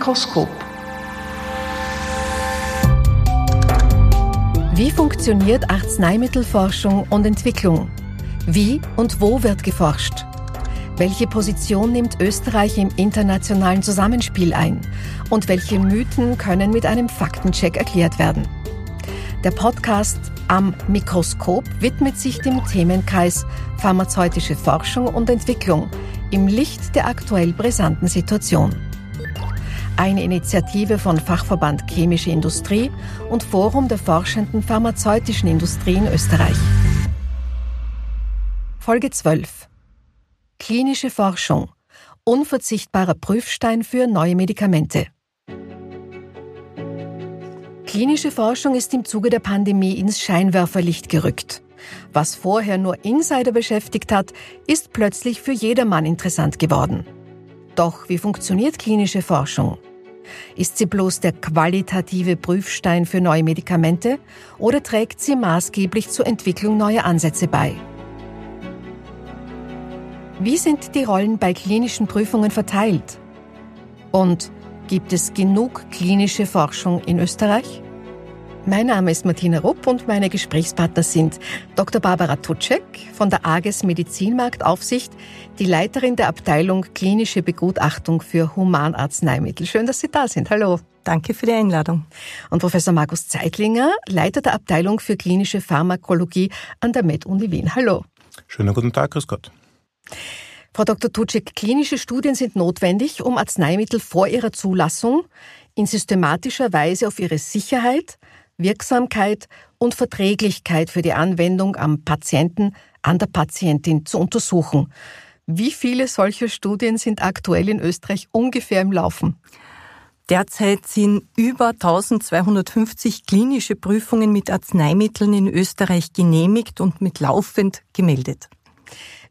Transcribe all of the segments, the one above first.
Mikroskop. Wie funktioniert Arzneimittelforschung und Entwicklung? Wie und wo wird geforscht? Welche Position nimmt Österreich im internationalen Zusammenspiel ein? Und welche Mythen können mit einem Faktencheck erklärt werden? Der Podcast am Mikroskop widmet sich dem Themenkreis pharmazeutische Forschung und Entwicklung im Licht der aktuell brisanten Situation. Eine Initiative von Fachverband Chemische Industrie und Forum der forschenden pharmazeutischen Industrie in Österreich. Folge 12 Klinische Forschung. Unverzichtbarer Prüfstein für neue Medikamente. Klinische Forschung ist im Zuge der Pandemie ins Scheinwerferlicht gerückt. Was vorher nur Insider beschäftigt hat, ist plötzlich für jedermann interessant geworden. Doch wie funktioniert klinische Forschung? Ist sie bloß der qualitative Prüfstein für neue Medikamente oder trägt sie maßgeblich zur Entwicklung neuer Ansätze bei? Wie sind die Rollen bei klinischen Prüfungen verteilt? Und gibt es genug klinische Forschung in Österreich? Mein Name ist Martina Rupp und meine Gesprächspartner sind Dr. Barbara Tutschek von der AGES Medizinmarktaufsicht, die Leiterin der Abteilung Klinische Begutachtung für Humanarzneimittel. Schön, dass Sie da sind. Hallo. Danke für die Einladung. Und Professor Markus Zeitlinger, Leiter der Abteilung für klinische Pharmakologie an der Med-Uni Wien. Hallo. Schönen guten Tag, grüß Gott. Frau Dr. Tutschek, klinische Studien sind notwendig, um Arzneimittel vor ihrer Zulassung in systematischer Weise auf ihre Sicherheit, Wirksamkeit und Verträglichkeit für die Anwendung am Patienten, an der Patientin zu untersuchen. Wie viele solcher Studien sind aktuell in Österreich ungefähr im Laufen? Derzeit sind über 1250 klinische Prüfungen mit Arzneimitteln in Österreich genehmigt und mit laufend gemeldet.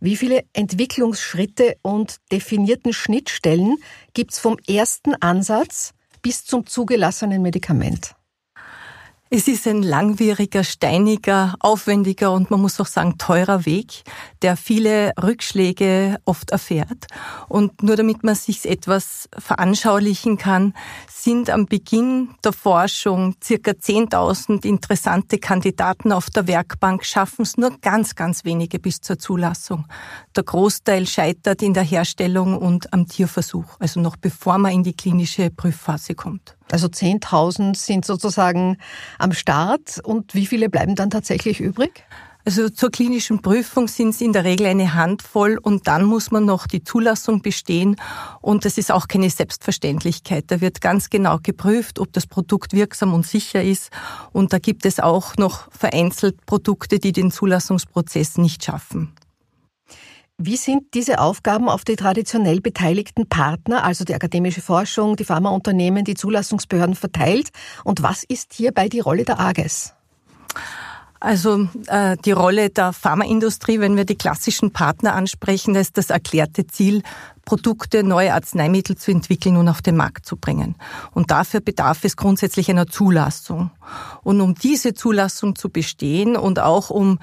Wie viele Entwicklungsschritte und definierten Schnittstellen gibt es vom ersten Ansatz bis zum zugelassenen Medikament? Es ist ein langwieriger, steiniger, aufwendiger und man muss auch sagen teurer Weg, der viele Rückschläge oft erfährt. Und nur damit man sich etwas veranschaulichen kann, sind am Beginn der Forschung circa 10.000 interessante Kandidaten auf der Werkbank, schaffen es nur ganz, ganz wenige bis zur Zulassung. Der Großteil scheitert in der Herstellung und am Tierversuch, also noch bevor man in die klinische Prüfphase kommt. Also 10.000 sind sozusagen am Start und wie viele bleiben dann tatsächlich übrig? Also zur klinischen Prüfung sind es in der Regel eine Handvoll und dann muss man noch die Zulassung bestehen und das ist auch keine Selbstverständlichkeit. Da wird ganz genau geprüft, ob das Produkt wirksam und sicher ist und da gibt es auch noch vereinzelt Produkte, die den Zulassungsprozess nicht schaffen. Wie sind diese Aufgaben auf die traditionell beteiligten Partner, also die akademische Forschung, die Pharmaunternehmen, die Zulassungsbehörden verteilt? Und was ist hierbei die Rolle der AGES? Also äh, die Rolle der Pharmaindustrie, wenn wir die klassischen Partner ansprechen, ist das erklärte Ziel, Produkte, neue Arzneimittel zu entwickeln und auf den Markt zu bringen. Und dafür bedarf es grundsätzlich einer Zulassung. Und um diese Zulassung zu bestehen und auch um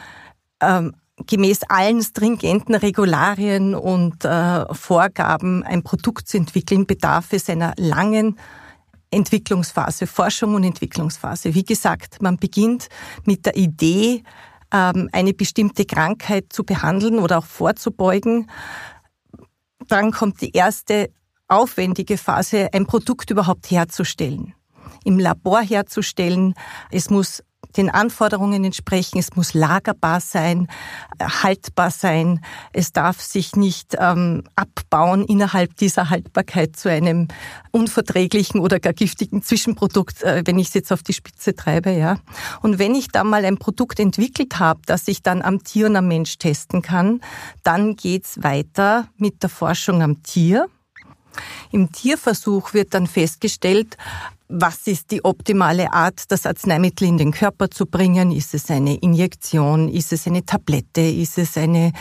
ähm, gemäß allen stringenten Regularien und äh, Vorgaben ein Produkt zu entwickeln, bedarf es einer langen Entwicklungsphase, Forschung und Entwicklungsphase. Wie gesagt, man beginnt mit der Idee, ähm, eine bestimmte Krankheit zu behandeln oder auch vorzubeugen. Dann kommt die erste aufwendige Phase, ein Produkt überhaupt herzustellen im Labor herzustellen. Es muss den Anforderungen entsprechen. Es muss lagerbar sein, haltbar sein. Es darf sich nicht ähm, abbauen innerhalb dieser Haltbarkeit zu einem unverträglichen oder gar giftigen Zwischenprodukt, äh, wenn ich es jetzt auf die Spitze treibe. Ja. Und wenn ich dann mal ein Produkt entwickelt habe, das ich dann am Tier und am Mensch testen kann, dann geht's weiter mit der Forschung am Tier. Im Tierversuch wird dann festgestellt, was ist die optimale Art, das Arzneimittel in den Körper zu bringen? Ist es eine Injektion? Ist es eine Tablette? Ist es eine,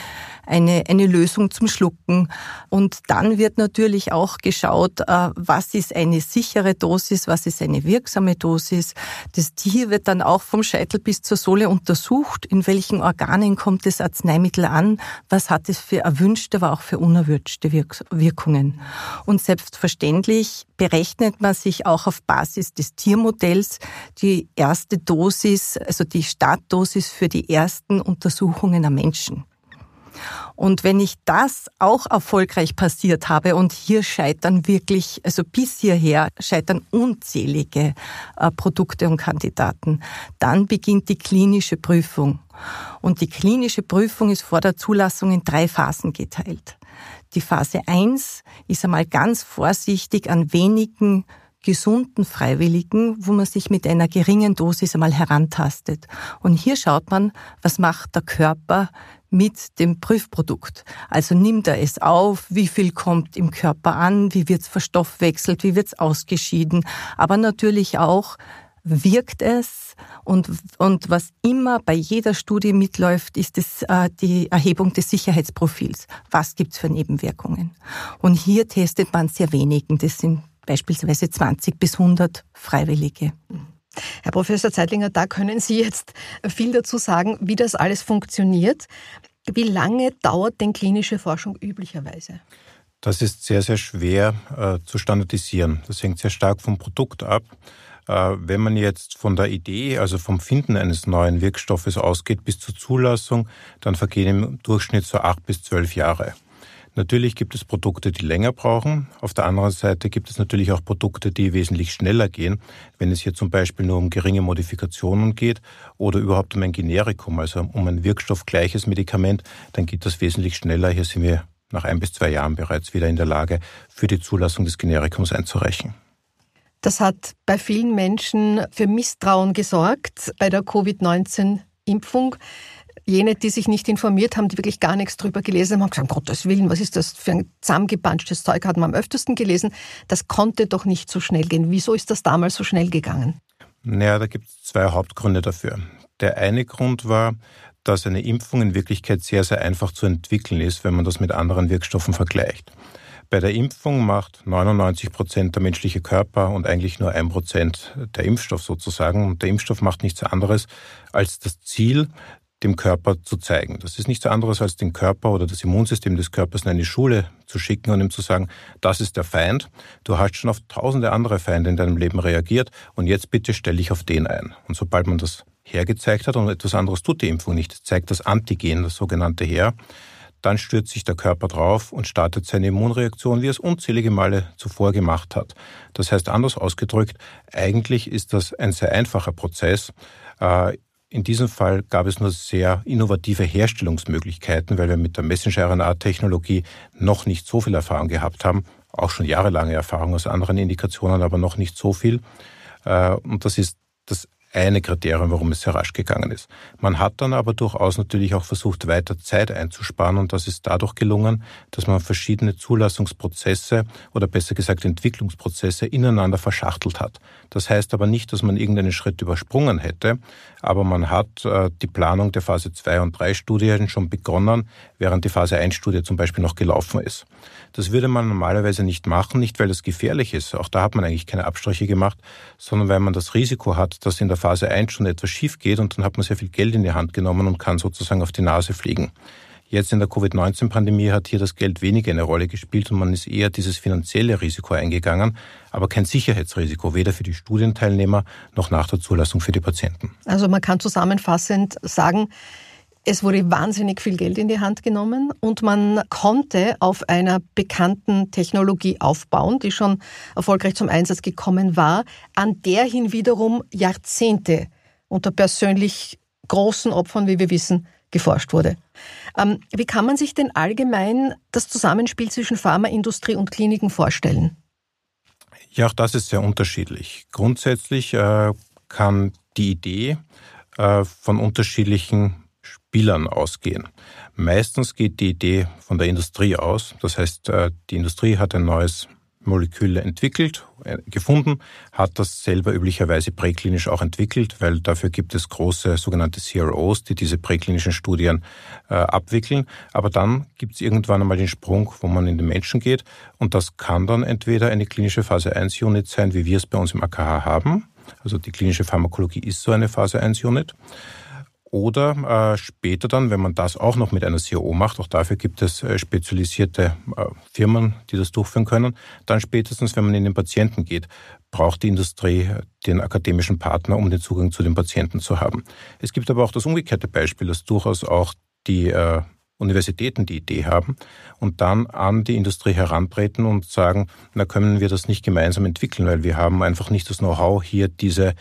eine, eine Lösung zum Schlucken. Und dann wird natürlich auch geschaut, äh, was ist eine sichere Dosis, was ist eine wirksame Dosis. Das Tier wird dann auch vom Scheitel bis zur Sohle untersucht, in welchen Organen kommt das Arzneimittel an, was hat es für erwünschte, aber auch für unerwünschte Wirkungen. Und selbstverständlich berechnet man sich auch auf Basis des Tiermodells die erste Dosis, also die Startdosis für die ersten Untersuchungen am Menschen. Und wenn ich das auch erfolgreich passiert habe und hier scheitern wirklich, also bis hierher scheitern unzählige äh, Produkte und Kandidaten, dann beginnt die klinische Prüfung. Und die klinische Prüfung ist vor der Zulassung in drei Phasen geteilt. Die Phase 1 ist einmal ganz vorsichtig an wenigen gesunden Freiwilligen, wo man sich mit einer geringen Dosis einmal herantastet. Und hier schaut man, was macht der Körper mit dem Prüfprodukt. Also nimmt er es auf, wie viel kommt im Körper an, wie wird es verstoffwechselt, wie wird es ausgeschieden, aber natürlich auch, wirkt es und, und was immer bei jeder Studie mitläuft, ist das, äh, die Erhebung des Sicherheitsprofils. Was gibt's für Nebenwirkungen? Und hier testet man sehr wenigen. Das sind beispielsweise 20 bis 100 Freiwillige. Herr Professor Zeitlinger, da können Sie jetzt viel dazu sagen, wie das alles funktioniert. Wie lange dauert denn klinische Forschung üblicherweise? Das ist sehr, sehr schwer äh, zu standardisieren. Das hängt sehr stark vom Produkt ab. Äh, wenn man jetzt von der Idee, also vom Finden eines neuen Wirkstoffes ausgeht bis zur Zulassung, dann vergehen im Durchschnitt so acht bis zwölf Jahre. Natürlich gibt es Produkte, die länger brauchen. Auf der anderen Seite gibt es natürlich auch Produkte, die wesentlich schneller gehen. Wenn es hier zum Beispiel nur um geringe Modifikationen geht oder überhaupt um ein Generikum, also um ein wirkstoffgleiches Medikament, dann geht das wesentlich schneller. Hier sind wir nach ein bis zwei Jahren bereits wieder in der Lage, für die Zulassung des Generikums einzureichen. Das hat bei vielen Menschen für Misstrauen gesorgt bei der Covid-19-Impfung jene, die sich nicht informiert haben, die wirklich gar nichts drüber gelesen haben, haben gesagt, um Gottes Willen, was ist das für ein zusammengepanschtes Zeug, hat man am öftesten gelesen. Das konnte doch nicht so schnell gehen. Wieso ist das damals so schnell gegangen? Naja, da gibt es zwei Hauptgründe dafür. Der eine Grund war, dass eine Impfung in Wirklichkeit sehr, sehr einfach zu entwickeln ist, wenn man das mit anderen Wirkstoffen vergleicht. Bei der Impfung macht 99 Prozent der menschliche Körper und eigentlich nur ein Prozent der Impfstoff sozusagen. Und der Impfstoff macht nichts anderes als das Ziel, dem Körper zu zeigen. Das ist nichts anderes als den Körper oder das Immunsystem des Körpers in eine Schule zu schicken und ihm zu sagen, das ist der Feind. Du hast schon auf tausende andere Feinde in deinem Leben reagiert und jetzt bitte stell dich auf den ein. Und sobald man das hergezeigt hat und etwas anderes tut die Impfung nicht, zeigt das Antigen, das sogenannte her, dann stürzt sich der Körper drauf und startet seine Immunreaktion, wie er es unzählige Male zuvor gemacht hat. Das heißt, anders ausgedrückt, eigentlich ist das ein sehr einfacher Prozess. In diesem Fall gab es nur sehr innovative Herstellungsmöglichkeiten, weil wir mit der Messenger-RNA-Technologie noch nicht so viel Erfahrung gehabt haben. Auch schon jahrelange Erfahrung aus anderen Indikationen, aber noch nicht so viel. Äh, und das ist das eine Kriterium, warum es sehr rasch gegangen ist. Man hat dann aber durchaus natürlich auch versucht, weiter Zeit einzusparen und das ist dadurch gelungen, dass man verschiedene Zulassungsprozesse oder besser gesagt Entwicklungsprozesse ineinander verschachtelt hat. Das heißt aber nicht, dass man irgendeinen Schritt übersprungen hätte, aber man hat äh, die Planung der Phase 2 und 3 Studien schon begonnen, während die Phase 1 Studie zum Beispiel noch gelaufen ist. Das würde man normalerweise nicht machen, nicht weil das gefährlich ist, auch da hat man eigentlich keine Abstriche gemacht, sondern weil man das Risiko hat, dass in der Phase 1 schon etwas schief geht und dann hat man sehr viel Geld in die Hand genommen und kann sozusagen auf die Nase fliegen. Jetzt in der Covid-19-Pandemie hat hier das Geld weniger eine Rolle gespielt und man ist eher dieses finanzielle Risiko eingegangen, aber kein Sicherheitsrisiko, weder für die Studienteilnehmer noch nach der Zulassung für die Patienten. Also man kann zusammenfassend sagen, es wurde wahnsinnig viel Geld in die Hand genommen und man konnte auf einer bekannten Technologie aufbauen, die schon erfolgreich zum Einsatz gekommen war, an der hin wiederum Jahrzehnte unter persönlich großen Opfern, wie wir wissen, geforscht wurde. Ähm, wie kann man sich denn allgemein das Zusammenspiel zwischen Pharmaindustrie und Kliniken vorstellen? Ja, auch das ist sehr unterschiedlich. Grundsätzlich äh, kann die Idee äh, von unterschiedlichen Spielern ausgehen. Meistens geht die Idee von der Industrie aus. Das heißt, äh, die Industrie hat ein neues Molekül entwickelt, äh, gefunden, hat das selber üblicherweise präklinisch auch entwickelt, weil dafür gibt es große sogenannte CROs, die diese präklinischen Studien äh, abwickeln. Aber dann gibt es irgendwann einmal den Sprung, wo man in den Menschen geht und das kann dann entweder eine klinische Phase 1 Unit sein, wie wir es bei uns im AKH haben. Also die klinische Pharmakologie ist so eine Phase 1 Unit oder äh, später dann, wenn man das auch noch mit einer CRO macht, auch dafür gibt es äh, spezialisierte äh, Firmen, die das durchführen können, dann spätestens, wenn man in den Patienten geht, braucht die Industrie den akademischen Partner, um den Zugang zu den Patienten zu haben. Es gibt aber auch das umgekehrte Beispiel, dass durchaus auch die äh, Universitäten die Idee haben und dann an die Industrie herantreten und sagen, na können wir das nicht gemeinsam entwickeln, weil wir haben einfach nicht das Know-how, hier diese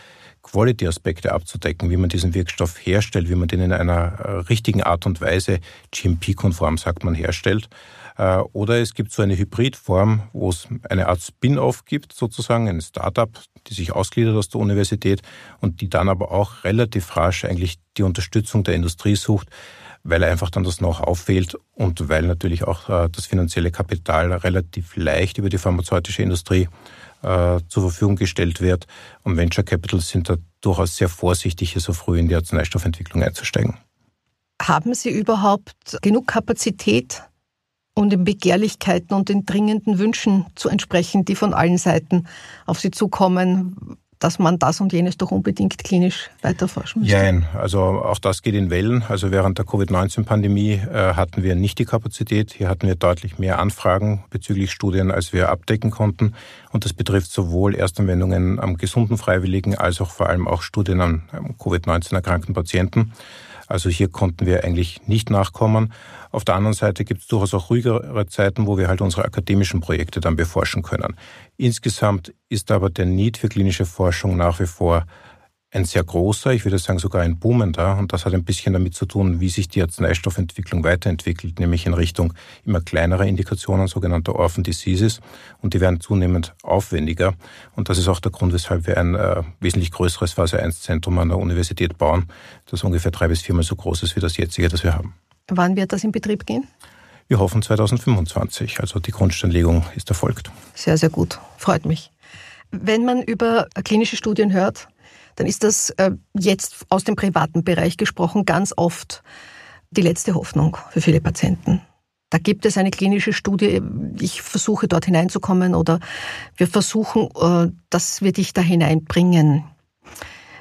Quality-Aspekte abzudecken, wie man diesen Wirkstoff herstellt, wie man den in einer äh, richtigen Art und Weise, GMP-konform sagt man, herstellt. Äh, oder es gibt so eine Hybridform, wo es eine Art Spin-off gibt, sozusagen, ein Startup, die sich ausgliedert aus der Universität und die dann aber auch relativ rasch eigentlich die Unterstützung der Industrie sucht, weil einfach dann das Know-how fehlt und weil natürlich auch äh, das finanzielle Kapital relativ leicht über die pharmazeutische Industrie zur Verfügung gestellt wird. Und Venture Capitals sind da durchaus sehr vorsichtig, hier so früh in die Arzneistoffentwicklung einzusteigen. Haben Sie überhaupt genug Kapazität, um den Begehrlichkeiten und den dringenden Wünschen zu entsprechen, die von allen Seiten auf Sie zukommen, dass man das und jenes doch unbedingt klinisch weiterforschen müsste? Nein, also auch das geht in Wellen. Also während der Covid-19-Pandemie äh, hatten wir nicht die Kapazität. Hier hatten wir deutlich mehr Anfragen bezüglich Studien, als wir abdecken konnten. Und das betrifft sowohl Erstanwendungen am gesunden Freiwilligen als auch vor allem auch Studien an Covid-19 erkrankten Patienten. Also hier konnten wir eigentlich nicht nachkommen. Auf der anderen Seite gibt es durchaus auch ruhigere Zeiten, wo wir halt unsere akademischen Projekte dann beforschen können. Insgesamt ist aber der Need für klinische Forschung nach wie vor ein sehr großer, ich würde sagen sogar ein boomender. Und das hat ein bisschen damit zu tun, wie sich die Arzneistoffentwicklung weiterentwickelt, nämlich in Richtung immer kleinerer Indikationen, sogenannter Orphan Diseases. Und die werden zunehmend aufwendiger. Und das ist auch der Grund, weshalb wir ein äh, wesentlich größeres Phase 1 Zentrum an der Universität bauen, das ungefähr drei bis viermal so groß ist wie das jetzige, das wir haben. Wann wird das in Betrieb gehen? Wir hoffen 2025. Also die Grundsteinlegung ist erfolgt. Sehr, sehr gut. Freut mich. Wenn man über klinische Studien hört, dann ist das äh, jetzt aus dem privaten Bereich gesprochen ganz oft die letzte Hoffnung für viele Patienten. Da gibt es eine klinische Studie, ich versuche dort hineinzukommen oder wir versuchen, äh, dass wir dich da hineinbringen.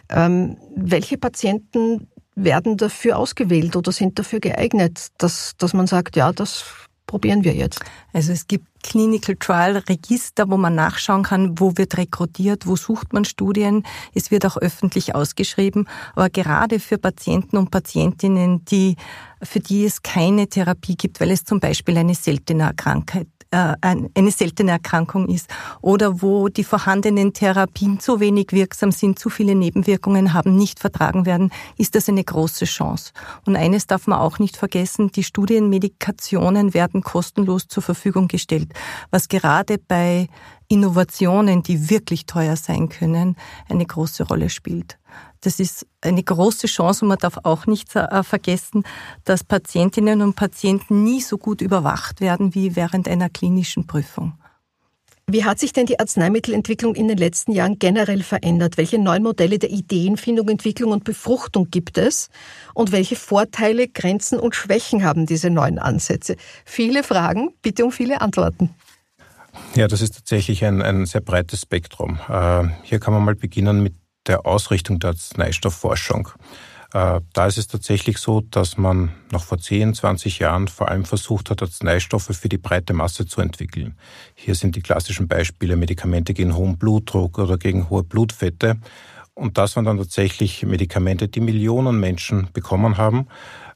Ähm, welche Patienten werden dafür ausgewählt oder sind dafür geeignet, dass, dass man sagt, ja, das probieren wir jetzt? Also es gibt Clinical Trial Register, wo man nachschauen kann, wo wird rekrutiert, wo sucht man Studien. Es wird auch öffentlich ausgeschrieben. Aber gerade für Patienten und Patientinnen, die, für die es keine Therapie gibt, weil es zum Beispiel eine seltene Krankheit eine seltene Erkrankung ist oder wo die vorhandenen Therapien zu wenig wirksam sind, zu viele Nebenwirkungen haben, nicht vertragen werden, ist das eine große Chance. Und eines darf man auch nicht vergessen, die Studienmedikationen werden kostenlos zur Verfügung gestellt, was gerade bei Innovationen, die wirklich teuer sein können, eine große Rolle spielt. Das ist eine große Chance und man darf auch nicht äh, vergessen, dass Patientinnen und Patienten nie so gut überwacht werden wie während einer klinischen Prüfung. Wie hat sich denn die Arzneimittelentwicklung in den letzten Jahren generell verändert? Welche neuen Modelle der Ideenfindung, Entwicklung und Befruchtung gibt es? Und welche Vorteile, Grenzen und Schwächen haben diese neuen Ansätze? Viele Fragen, bitte um viele Antworten. Ja, das ist tatsächlich ein, ein sehr breites Spektrum. Äh, hier kann man mal beginnen mit der Ausrichtung der Arzneistoffforschung. Äh, da ist es tatsächlich so, dass man noch vor 10, 20 Jahren vor allem versucht hat, Arzneistoffe für die breite Masse zu entwickeln. Hier sind die klassischen Beispiele Medikamente gegen hohen Blutdruck oder gegen hohe Blutfette. Und das waren dann tatsächlich Medikamente, die Millionen Menschen bekommen haben.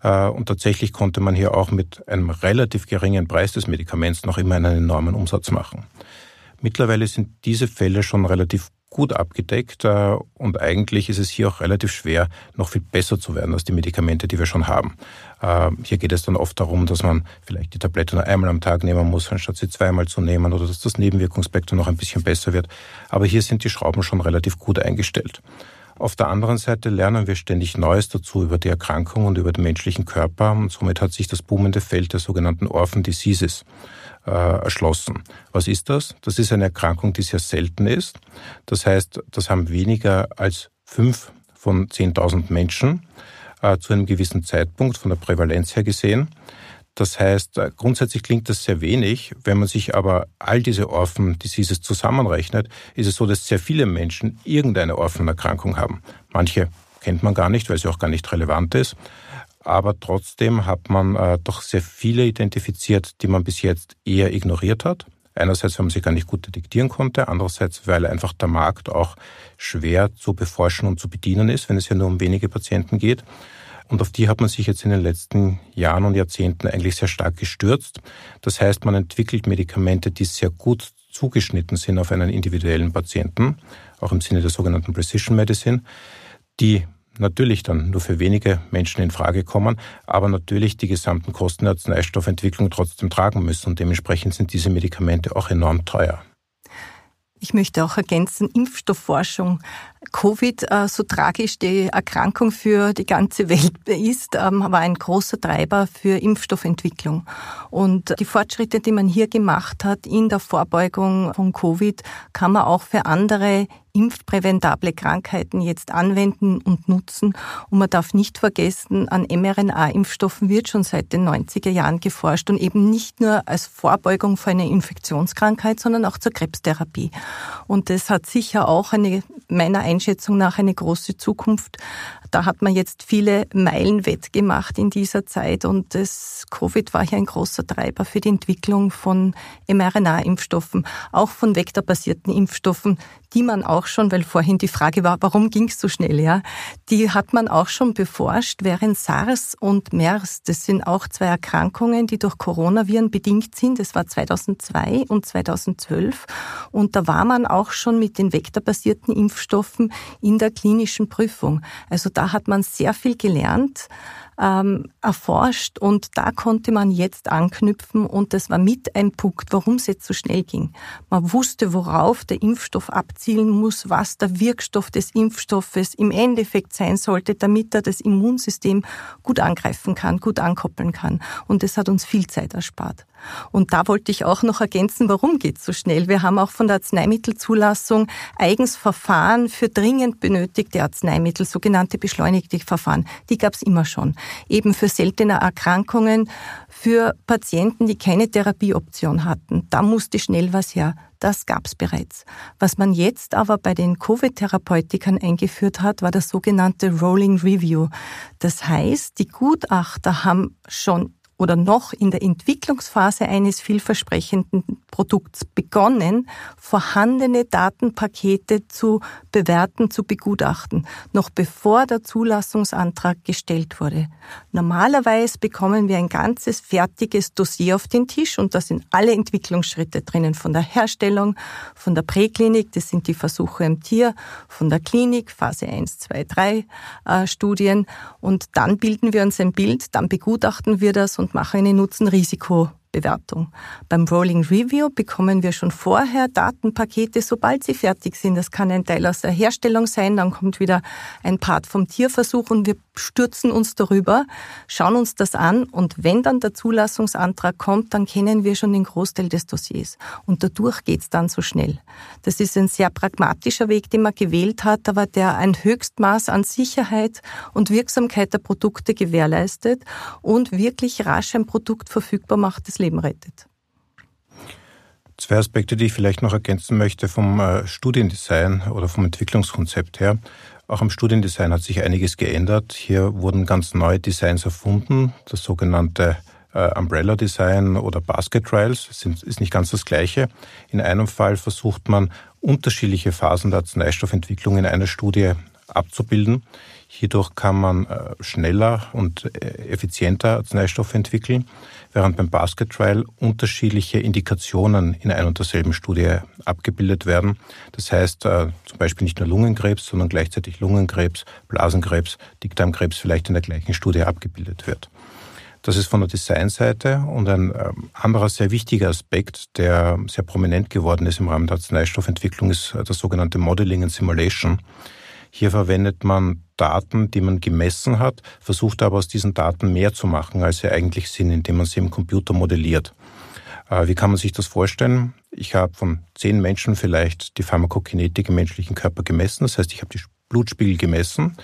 Äh, und tatsächlich konnte man hier auch mit einem relativ geringen Preis des Medikaments noch immer einen enormen Umsatz machen. Mittlerweile sind diese Fälle schon relativ gut abgedeckt äh, und eigentlich ist es hier auch relativ schwer, noch viel besser zu werden als die Medikamente, die wir schon haben. Äh, hier geht es dann oft darum, dass man vielleicht die Tablette nur einmal am Tag nehmen muss, anstatt sie zweimal zu nehmen oder dass das Nebenwirkungsspektrum noch ein bisschen besser wird. Aber hier sind die Schrauben schon relativ gut eingestellt. Auf der anderen Seite lernen wir ständig Neues dazu über die Erkrankung und über den menschlichen Körper und somit hat sich das boomende Feld der sogenannten Orphan Diseases erschlossen. Was ist das? Das ist eine Erkrankung, die sehr selten ist. Das heißt, das haben weniger als fünf von 10.000 Menschen äh, zu einem gewissen Zeitpunkt von der Prävalenz her gesehen. Das heißt, äh, grundsätzlich klingt das sehr wenig. Wenn man sich aber all diese Orphan Diseases zusammenrechnet, ist es so, dass sehr viele Menschen irgendeine Orphan-Erkrankung haben. Manche kennt man gar nicht, weil sie auch gar nicht relevant ist. Aber trotzdem hat man äh, doch sehr viele identifiziert, die man bis jetzt eher ignoriert hat. Einerseits, weil man sie gar nicht gut detektieren konnte, andererseits, weil einfach der Markt auch schwer zu beforschen und zu bedienen ist, wenn es ja nur um wenige Patienten geht. Und auf die hat man sich jetzt in den letzten Jahren und Jahrzehnten eigentlich sehr stark gestürzt. Das heißt, man entwickelt Medikamente, die sehr gut zugeschnitten sind auf einen individuellen Patienten, auch im Sinne der sogenannten Precision Medicine, die natürlich dann nur für wenige Menschen in Frage kommen, aber natürlich die gesamten Kosten der Arzneistoffentwicklung trotzdem tragen müssen. Und dementsprechend sind diese Medikamente auch enorm teuer. Ich möchte auch ergänzen, Impfstoffforschung. Covid, äh, so tragisch die Erkrankung für die ganze Welt ist, ähm, war ein großer Treiber für Impfstoffentwicklung. Und die Fortschritte, die man hier gemacht hat in der Vorbeugung von Covid, kann man auch für andere impfpräventable Krankheiten jetzt anwenden und nutzen. Und man darf nicht vergessen, an mRNA-Impfstoffen wird schon seit den 90er Jahren geforscht und eben nicht nur als Vorbeugung für eine Infektionskrankheit, sondern auch zur Krebstherapie. Und das hat sicher auch eine, meiner Einschätzung nach eine große Zukunft. Da hat man jetzt viele Meilen wettgemacht in dieser Zeit und das Covid war hier ein großer Treiber für die Entwicklung von mRNA-Impfstoffen, auch von vektorbasierten Impfstoffen, die man auch schon, weil vorhin die Frage war, warum ging es so schnell, ja, die hat man auch schon beforscht, während SARS und MERS, das sind auch zwei Erkrankungen, die durch Coronaviren bedingt sind. Das war 2002 und 2012 und da war man auch schon mit den vektorbasierten Impfstoffen in der klinischen Prüfung. Also da hat man sehr viel gelernt ähm, erforscht und da konnte man jetzt anknüpfen und das war mit ein Punkt, warum es jetzt so schnell ging. Man wusste, worauf der Impfstoff abzielen muss, was der Wirkstoff des Impfstoffes im Endeffekt sein sollte, damit er das Immunsystem gut angreifen kann, gut ankoppeln kann. Und das hat uns viel Zeit erspart. Und da wollte ich auch noch ergänzen, warum geht es so schnell? Wir haben auch von der Arzneimittelzulassung eigens Verfahren für dringend benötigte Arzneimittel, sogenannte beschleunigte Verfahren. Die gab es immer schon. Eben für seltene Erkrankungen, für Patienten, die keine Therapieoption hatten. Da musste schnell was her. Das gab es bereits. Was man jetzt aber bei den Covid-Therapeutikern eingeführt hat, war das sogenannte Rolling Review. Das heißt, die Gutachter haben schon oder noch in der Entwicklungsphase eines vielversprechenden Produkts begonnen, vorhandene Datenpakete zu bewerten, zu begutachten, noch bevor der Zulassungsantrag gestellt wurde. Normalerweise bekommen wir ein ganzes fertiges Dossier auf den Tisch und da sind alle Entwicklungsschritte drinnen, von der Herstellung, von der Präklinik, das sind die Versuche im Tier, von der Klinik, Phase 1, 2, 3 äh, Studien und dann bilden wir uns ein Bild, dann begutachten wir das und machen eine Nutzen-Risiko Bewertung. Beim Rolling Review bekommen wir schon vorher Datenpakete, sobald sie fertig sind. Das kann ein Teil aus der Herstellung sein, dann kommt wieder ein Part vom Tierversuch und wir stürzen uns darüber, schauen uns das an und wenn dann der Zulassungsantrag kommt, dann kennen wir schon den Großteil des Dossiers. Und dadurch geht's dann so schnell. Das ist ein sehr pragmatischer Weg, den man gewählt hat, aber der ein Höchstmaß an Sicherheit und Wirksamkeit der Produkte gewährleistet und wirklich rasch ein Produkt verfügbar macht, das Leben rettet. Zwei Aspekte, die ich vielleicht noch ergänzen möchte vom äh, Studiendesign oder vom Entwicklungskonzept her. Auch am Studiendesign hat sich einiges geändert. Hier wurden ganz neue Designs erfunden. Das sogenannte äh, Umbrella Design oder Basket Trials sind, ist nicht ganz das gleiche. In einem Fall versucht man, unterschiedliche Phasen der Arzneistoffentwicklung in einer Studie abzubilden. Hierdurch kann man äh, schneller und effizienter Arzneistoffe entwickeln während beim Basket Trial unterschiedliche Indikationen in ein und derselben Studie abgebildet werden. Das heißt äh, zum Beispiel nicht nur Lungenkrebs, sondern gleichzeitig Lungenkrebs, Blasenkrebs, Dickdarmkrebs vielleicht in der gleichen Studie abgebildet wird. Das ist von der Designseite und ein äh, anderer sehr wichtiger Aspekt, der sehr prominent geworden ist im Rahmen der Arzneistoffentwicklung, ist äh, das sogenannte Modeling and Simulation. Hier verwendet man Daten, die man gemessen hat, versucht aber aus diesen Daten mehr zu machen, als sie eigentlich sind, indem man sie im Computer modelliert. Äh, wie kann man sich das vorstellen? Ich habe von zehn Menschen vielleicht die Pharmakokinetik im menschlichen Körper gemessen. Das heißt, ich habe die Blutspiegel gemessen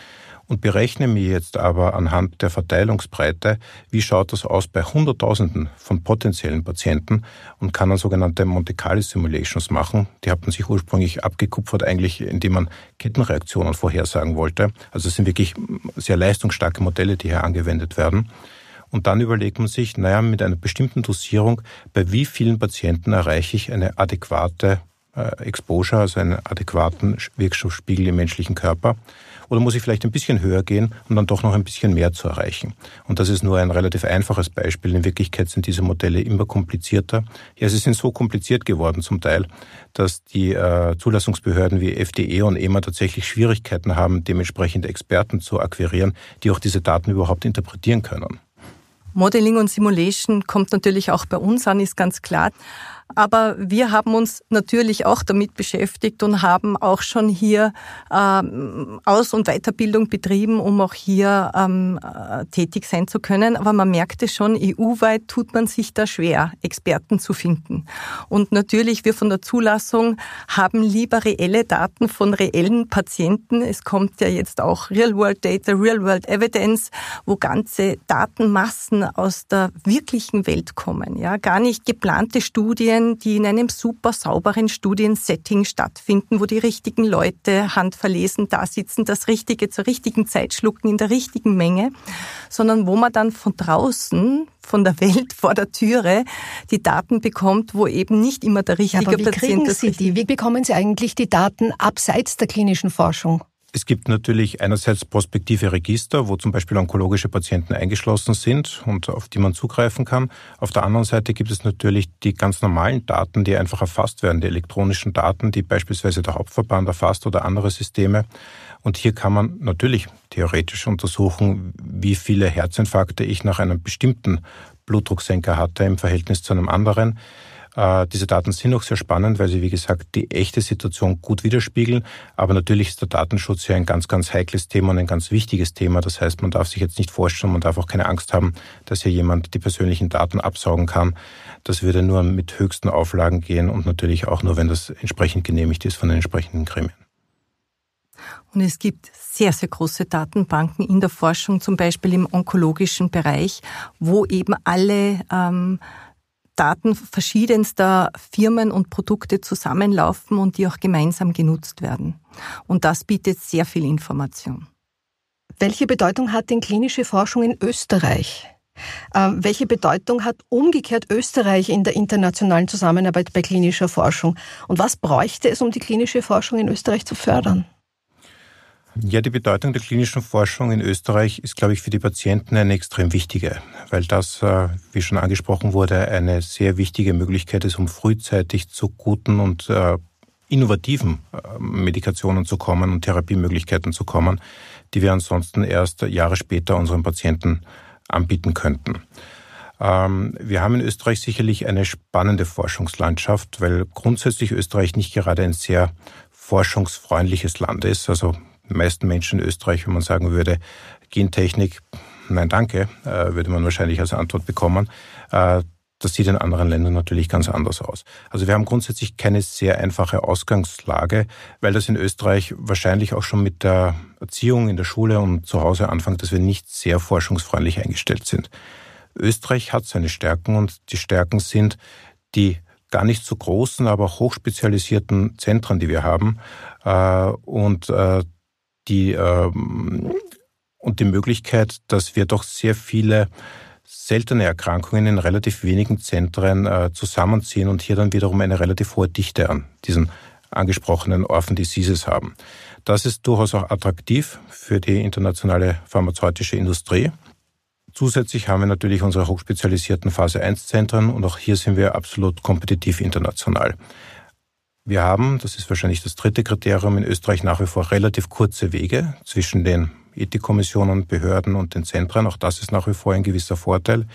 und berechne mir jetzt aber anhand der Verteilungsbreite, wie schaut das aus bei Hunderttausenden von potenziellen Patienten und kann dann sogenannte Monte Carlo Simulations machen. Die hat man sich ursprünglich abgekupfert, eigentlich indem man Kettenreaktionen vorhersagen wollte. Also es sind wirklich sehr leistungsstarke Modelle, die hier angewendet werden. Und dann überlegt man sich, naja, mit einer bestimmten Dosierung, bei wie vielen Patienten erreiche ich eine adäquate äh, Exposure, also einen adäquaten Wirkstoffspiegel im menschlichen Körper. Oder muss ich vielleicht ein bisschen höher gehen, um dann doch noch ein bisschen mehr zu erreichen? Und das ist nur ein relativ einfaches Beispiel. In Wirklichkeit sind diese Modelle immer komplizierter. Ja, sie sind so kompliziert geworden zum Teil, dass die äh, Zulassungsbehörden wie FDE und EMA tatsächlich Schwierigkeiten haben, dementsprechend Experten zu akquirieren, die auch diese Daten überhaupt interpretieren können. Modeling und Simulation kommt natürlich auch bei uns an, ist ganz klar. Aber wir haben uns natürlich auch damit beschäftigt und haben auch schon hier ähm, Aus- und Weiterbildung betrieben, um auch hier ähm, äh, tätig sein zu können. Aber man merkte schon, EU-weit tut man sich da schwer, Experten zu finden. Und natürlich, wir von der Zulassung haben lieber reelle Daten von reellen Patienten. Es kommt ja jetzt auch Real-World-Data, Real-World-Evidence, wo ganze Datenmassen aus der wirklichen Welt kommen. Ja, gar nicht geplante Studien, Studien, die in einem super sauberen Studiensetting stattfinden, wo die richtigen Leute handverlesen da sitzen, das Richtige zur richtigen Zeit schlucken in der richtigen Menge, sondern wo man dann von draußen von der Welt vor der Türe die Daten bekommt, wo eben nicht immer der richtige ja, aber wie Patient kriegen Sie die? Wie bekommen Sie eigentlich die Daten abseits der klinischen Forschung? Es gibt natürlich einerseits prospektive Register, wo zum Beispiel onkologische Patienten eingeschlossen sind und auf die man zugreifen kann. Auf der anderen Seite gibt es natürlich die ganz normalen Daten, die einfach erfasst werden, die elektronischen Daten, die beispielsweise der Hauptverband erfasst oder andere Systeme. Und hier kann man natürlich theoretisch untersuchen, wie viele Herzinfarkte ich nach einem bestimmten Blutdrucksenker hatte im Verhältnis zu einem anderen. Äh, diese Daten sind auch sehr spannend, weil sie, wie gesagt, die echte Situation gut widerspiegeln. Aber natürlich ist der Datenschutz ja ein ganz, ganz heikles Thema und ein ganz wichtiges Thema. Das heißt, man darf sich jetzt nicht vorstellen, man darf auch keine Angst haben, dass hier jemand die persönlichen Daten absaugen kann. Das würde nur mit höchsten Auflagen gehen und natürlich auch nur, wenn das entsprechend genehmigt ist von den entsprechenden Gremien. Und es gibt sehr, sehr große Datenbanken in der Forschung, zum Beispiel im onkologischen Bereich, wo eben alle ähm, Daten verschiedenster Firmen und Produkte zusammenlaufen und die auch gemeinsam genutzt werden. Und das bietet sehr viel Information. Welche Bedeutung hat denn klinische Forschung in Österreich? Ähm, welche Bedeutung hat umgekehrt Österreich in der internationalen Zusammenarbeit bei klinischer Forschung? Und was bräuchte es, um die klinische Forschung in Österreich zu fördern? Ja, die Bedeutung der klinischen Forschung in Österreich ist, glaube ich, für die Patienten eine extrem wichtige, weil das, äh, wie schon angesprochen wurde, eine sehr wichtige Möglichkeit ist, um frühzeitig zu guten und äh, innovativen äh, Medikationen zu kommen und Therapiemöglichkeiten zu kommen, die wir ansonsten erst Jahre später unseren Patienten anbieten könnten. Ähm, wir haben in Österreich sicherlich eine spannende Forschungslandschaft, weil grundsätzlich Österreich nicht gerade ein sehr forschungsfreundliches Land ist. Also die meisten Menschen in Österreich, wenn man sagen würde, Gentechnik, nein danke, äh, würde man wahrscheinlich als Antwort bekommen. Äh, das sieht in anderen Ländern natürlich ganz anders aus. Also wir haben grundsätzlich keine sehr einfache Ausgangslage, weil das in Österreich wahrscheinlich auch schon mit der Erziehung in der Schule und zu Hause anfängt, dass wir nicht sehr forschungsfreundlich eingestellt sind. Österreich hat seine Stärken und die Stärken sind die gar nicht so großen, aber hochspezialisierten Zentren, die wir haben. Äh, und die ähm, und die Möglichkeit, dass wir doch sehr viele seltene Erkrankungen in relativ wenigen Zentren äh, zusammenziehen und hier dann wiederum eine relativ hohe Dichte an diesen angesprochenen Orphan Diseases haben. Das ist durchaus auch attraktiv für die internationale pharmazeutische Industrie. Zusätzlich haben wir natürlich unsere hochspezialisierten Phase 1 Zentren und auch hier sind wir absolut kompetitiv international. Wir haben, das ist wahrscheinlich das dritte Kriterium, in Österreich nach wie vor relativ kurze Wege zwischen den Ethikkommissionen, Behörden und den Zentren. Auch das ist nach wie vor ein gewisser Vorteil,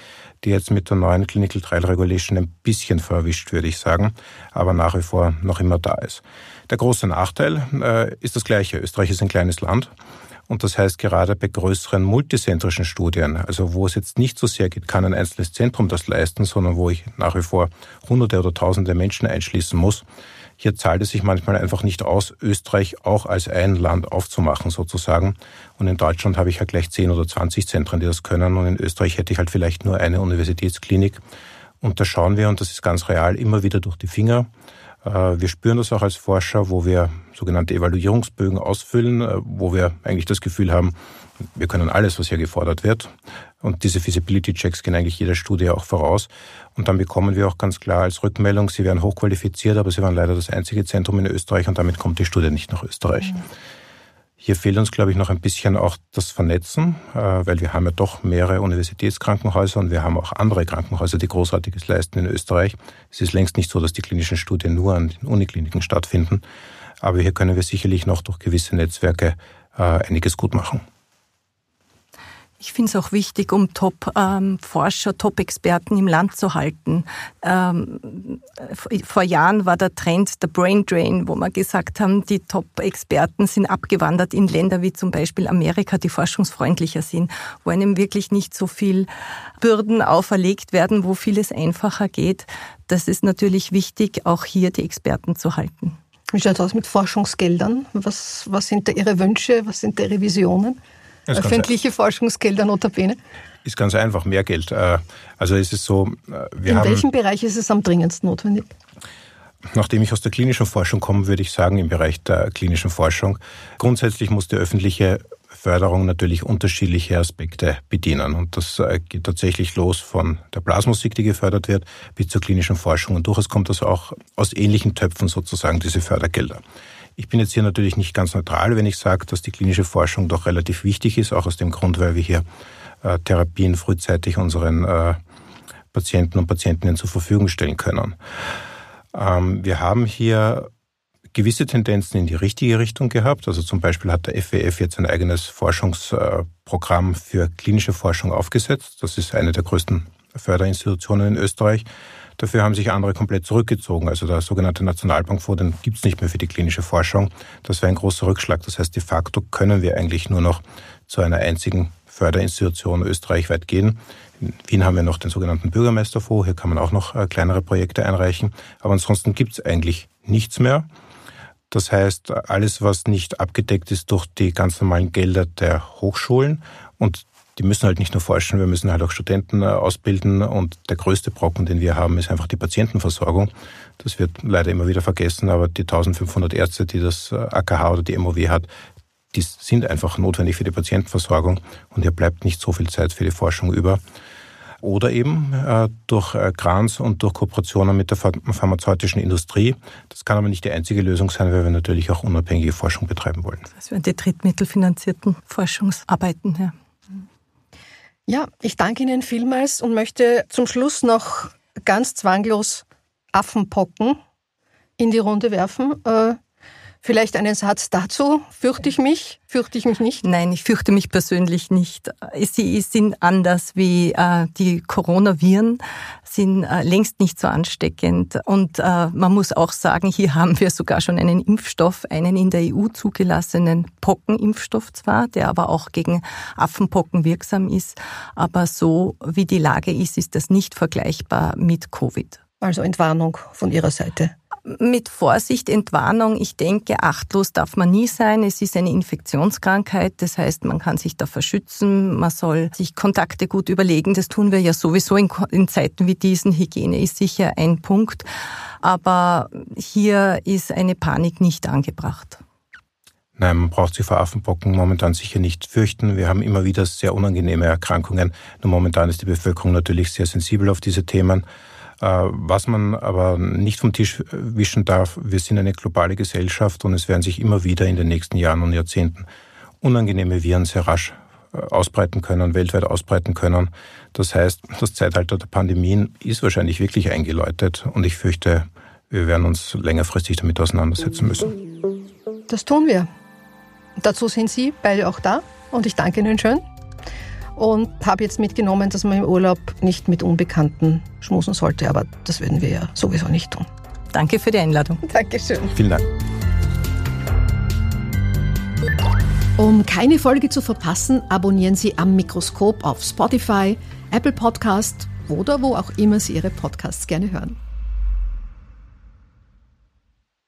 die jetzt mit der neuen Clinical Trial Regulation ein bisschen verwischt, würde ich sagen, aber nach wie vor noch immer da ist. Der große Nachteil äh, ist das gleiche. Österreich ist ein kleines Land. Und das heißt, gerade bei größeren multizentrischen Studien, also wo es jetzt nicht so sehr geht, kann ein einzelnes Zentrum das leisten, sondern wo ich nach wie vor Hunderte oder Tausende Menschen einschließen muss, hier zahlt es sich manchmal einfach nicht aus, Österreich auch als ein Land aufzumachen sozusagen. Und in Deutschland habe ich ja gleich 10 oder 20 Zentren, die das können. Und in Österreich hätte ich halt vielleicht nur eine Universitätsklinik. Und da schauen wir, und das ist ganz real, immer wieder durch die Finger. Äh, wir spüren das auch als Forscher, wo wir sogenannte Evaluierungsbögen ausfüllen, äh, wo wir eigentlich das Gefühl haben, wir können alles, was hier gefordert wird. Und diese Feasibility Checks gehen eigentlich jeder Studie auch voraus. Und dann bekommen wir auch ganz klar als Rückmeldung, sie werden hochqualifiziert, aber sie waren leider das einzige Zentrum in Österreich und damit kommt die Studie nicht nach Österreich. Mhm. Hier fehlt uns, glaube ich, noch ein bisschen auch das Vernetzen, äh, weil wir haben ja doch mehrere Universitätskrankenhäuser und wir haben auch andere Krankenhäuser, die Großartiges leisten in Österreich. Es ist längst nicht so, dass die klinischen Studien nur an den Unikliniken stattfinden. Aber hier können wir sicherlich noch durch gewisse Netzwerke äh, einiges gut machen. Ich finde es auch wichtig, um Top-Forscher, ähm, Top-Experten im Land zu halten. Ähm, vor Jahren war der Trend der Brain Drain, wo wir gesagt haben, die Top-Experten sind abgewandert in Länder wie zum Beispiel Amerika, die forschungsfreundlicher sind, wo einem wirklich nicht so viel Bürden auferlegt werden, wo vieles einfacher geht. Das ist natürlich wichtig, auch hier die Experten zu halten. Wie schaut es aus mit Forschungsgeldern? Was, was sind da Ihre Wünsche? Was sind da Ihre Visionen? Öffentliche Forschungsgelder notabene? Ist ganz einfach, mehr Geld. Äh, also ist es so, äh, wir In haben, welchem Bereich ist es am dringendsten notwendig? Nachdem ich aus der klinischen Forschung komme, würde ich sagen, im Bereich der klinischen Forschung. Grundsätzlich muss die öffentliche Förderung natürlich unterschiedliche Aspekte bedienen. Und das äh, geht tatsächlich los von der Blasmusik, die gefördert wird, bis zur klinischen Forschung. Und durchaus kommt das auch aus ähnlichen Töpfen sozusagen, diese Fördergelder. Ich bin jetzt hier natürlich nicht ganz neutral, wenn ich sage, dass die klinische Forschung doch relativ wichtig ist, auch aus dem Grund, weil wir hier äh, Therapien frühzeitig unseren äh, Patienten und Patientinnen zur Verfügung stellen können. Ähm, wir haben hier gewisse Tendenzen in die richtige Richtung gehabt. Also zum Beispiel hat der FWF jetzt ein eigenes Forschungsprogramm für klinische Forschung aufgesetzt. Das ist eine der größten Förderinstitutionen in Österreich. Dafür haben sich andere komplett zurückgezogen. Also der sogenannte Nationalbankfonds, gibt es nicht mehr für die klinische Forschung. Das wäre ein großer Rückschlag. Das heißt, de facto können wir eigentlich nur noch zu einer einzigen Förderinstitution österreichweit gehen. In Wien haben wir noch den sogenannten Bürgermeisterfonds. Hier kann man auch noch äh, kleinere Projekte einreichen. Aber ansonsten gibt es eigentlich nichts mehr. Das heißt, alles, was nicht abgedeckt ist durch die ganz normalen Gelder der Hochschulen und die müssen halt nicht nur forschen, wir müssen halt auch Studenten äh, ausbilden. Und der größte Brocken, den wir haben, ist einfach die Patientenversorgung. Das wird leider immer wieder vergessen, aber die 1500 Ärzte, die das AKH äh, oder die MOW hat, die sind einfach notwendig für die Patientenversorgung und hier bleibt nicht so viel Zeit für die Forschung über. Oder eben äh, durch äh, Grants und durch Kooperationen mit der pharmazeutischen Industrie. Das kann aber nicht die einzige Lösung sein, weil wir natürlich auch unabhängige Forschung betreiben wollen. Das wären die drittmittelfinanzierten Forschungsarbeiten. Ja. Ja, ich danke Ihnen vielmals und möchte zum Schluss noch ganz zwanglos Affenpocken in die Runde werfen. Äh, Vielleicht einen Satz dazu. Fürchte ich mich? Fürchte ich mich nicht? Nein, ich fürchte mich persönlich nicht. Sie sind anders wie äh, die Coronaviren, sind äh, längst nicht so ansteckend. Und äh, man muss auch sagen, hier haben wir sogar schon einen Impfstoff, einen in der EU zugelassenen Pockenimpfstoff zwar, der aber auch gegen Affenpocken wirksam ist. Aber so wie die Lage ist, ist das nicht vergleichbar mit Covid. Also Entwarnung von Ihrer Seite mit Vorsicht, Entwarnung. Ich denke, achtlos darf man nie sein. Es ist eine Infektionskrankheit. Das heißt, man kann sich davor schützen. Man soll sich Kontakte gut überlegen. Das tun wir ja sowieso in, in Zeiten wie diesen. Hygiene ist sicher ein Punkt. Aber hier ist eine Panik nicht angebracht. Nein, man braucht sich vor Affenbocken momentan sicher nicht fürchten. Wir haben immer wieder sehr unangenehme Erkrankungen. Nur momentan ist die Bevölkerung natürlich sehr sensibel auf diese Themen. Äh, was man aber nicht vom Tisch wischen darf, wir sind eine globale Gesellschaft und es werden sich immer wieder in den nächsten Jahren und Jahrzehnten unangenehme Viren sehr rasch äh, ausbreiten können, weltweit ausbreiten können. Das heißt, das Zeitalter der Pandemien ist wahrscheinlich wirklich eingeläutet und ich fürchte, wir werden uns längerfristig damit auseinandersetzen müssen. Das tun wir. Dazu sind Sie beide auch da. und ich danke Ihnen schön und habe jetzt mitgenommen, dass man im Urlaub nicht mit Unbekannten schmusen sollte, aber das würden wir ja sowieso nicht tun. Danke für die Einladung. Dankeschön. Vielen Dank. Um keine Folge zu verpassen, abonnieren Sie am Mikroskop auf Spotify, Apple Podcast oder wo auch immer Sie Ihre Podcasts gerne hören.